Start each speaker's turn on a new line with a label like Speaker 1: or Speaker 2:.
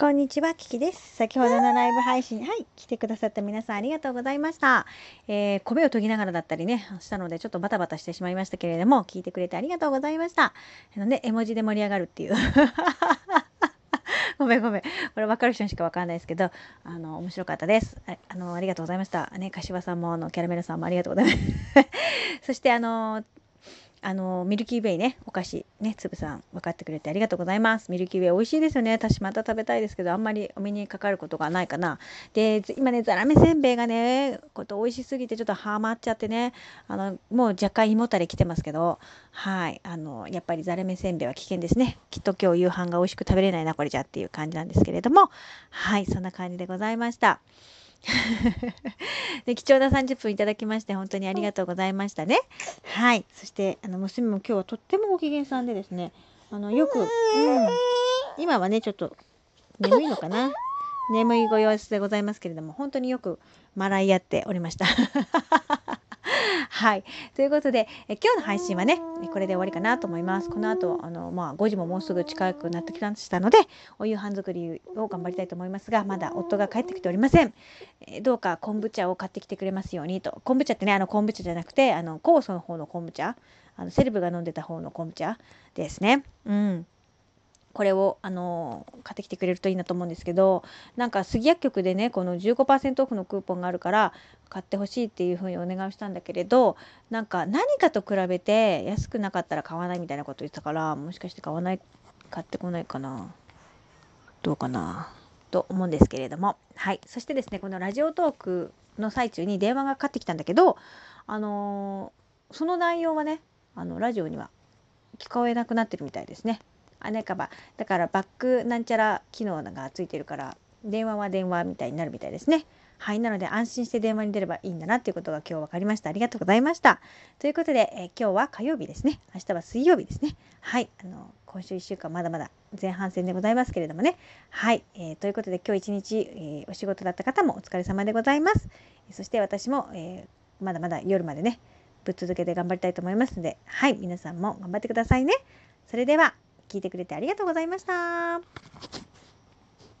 Speaker 1: こんにちは、キキです。先ほどのライブ配信、はい、来てくださった皆さんありがとうございました。えー、米を研ぎながらだったりね、したので、ちょっとバタバタしてしまいましたけれども、聞いてくれてありがとうございました。あのね、絵文字で盛り上がるっていう。ごめんごめん。これ分かる人にしか分かんないですけど、あの、面白かったです。ああの、ありがとうございました。ね、柏さんも、あの、キャラメルさんもありがとうございます。そして、あの、あのミルキーウェイねお菓子ねつぶさん分かってくれてありがとうございます。ミルキーウェイ美味しいですよね。私また食べたいですけどあんまりお目にかかることがないかな。で今ねざらめせんべいがねこと美味しすぎてちょっとハマっちゃってね。あのもう若干胃もたれきてますけどはい。あのやっぱりざらめせんべいは危険ですね。きっと今日夕飯が美味しく食べれないなこれじゃっていう感じなんですけれども。はいそんな感じでございました。で貴重な30分いただきまして本当にありがとうございましたね。はい。そしてあの娘も今日はとってもご機嫌さんでですね、あのよく、うん、今はねちょっと眠いのかな。眠いご様子でございますけれども本当によく笑い合っておりました。はい。ということで、え今日の配信はね、これで終わりかなと思います。この後、あの、まあ、5時ももうすぐ近くなってきましたので、お夕飯作りを頑張りたいと思いますが、まだ夫が帰ってきておりません。えどうか昆布茶を買ってきてくれますようにと。昆布茶ってね、あの昆布茶じゃなくて、あの、酵素の方の昆布茶、あのセレブが飲んでた方の昆布茶ですね。うん。これを、あの買ってきてくれるといいなと思うんですけどなんか杉薬局でねこの15%オフのクーポンがあるから買ってほしいっていうふうにお願いしたんだけれどなんか何かと比べて安くなかったら買わないみたいなこと言ってたからもしかして買わない買ってこないかなどうかなと思うんですけれどもはいそしてですねこのラジオトークの最中に電話がかかってきたんだけどあの、その内容はねあのラジオには聞こえなくなってるみたいですね。あなんかば。だからバックなんちゃら機能がついてるから電話は電話みたいになるみたいですね。はいなので安心して電話に出ればいいんだなっていうことが今日分かりました。ありがとうございました。ということで、えー、今日は火曜日ですね。明日は水曜日ですね。はいあの今週1週間まだまだ前半戦でございますけれどもね。はい、えー、ということで今日一日、えー、お仕事だった方もお疲れ様でございます。そして私も、えまだまだ夜までねぶっ続けて頑張りたいと思いますのではい皆さんも頑張ってくださいね。それでは聞いてくれてありがとうございました。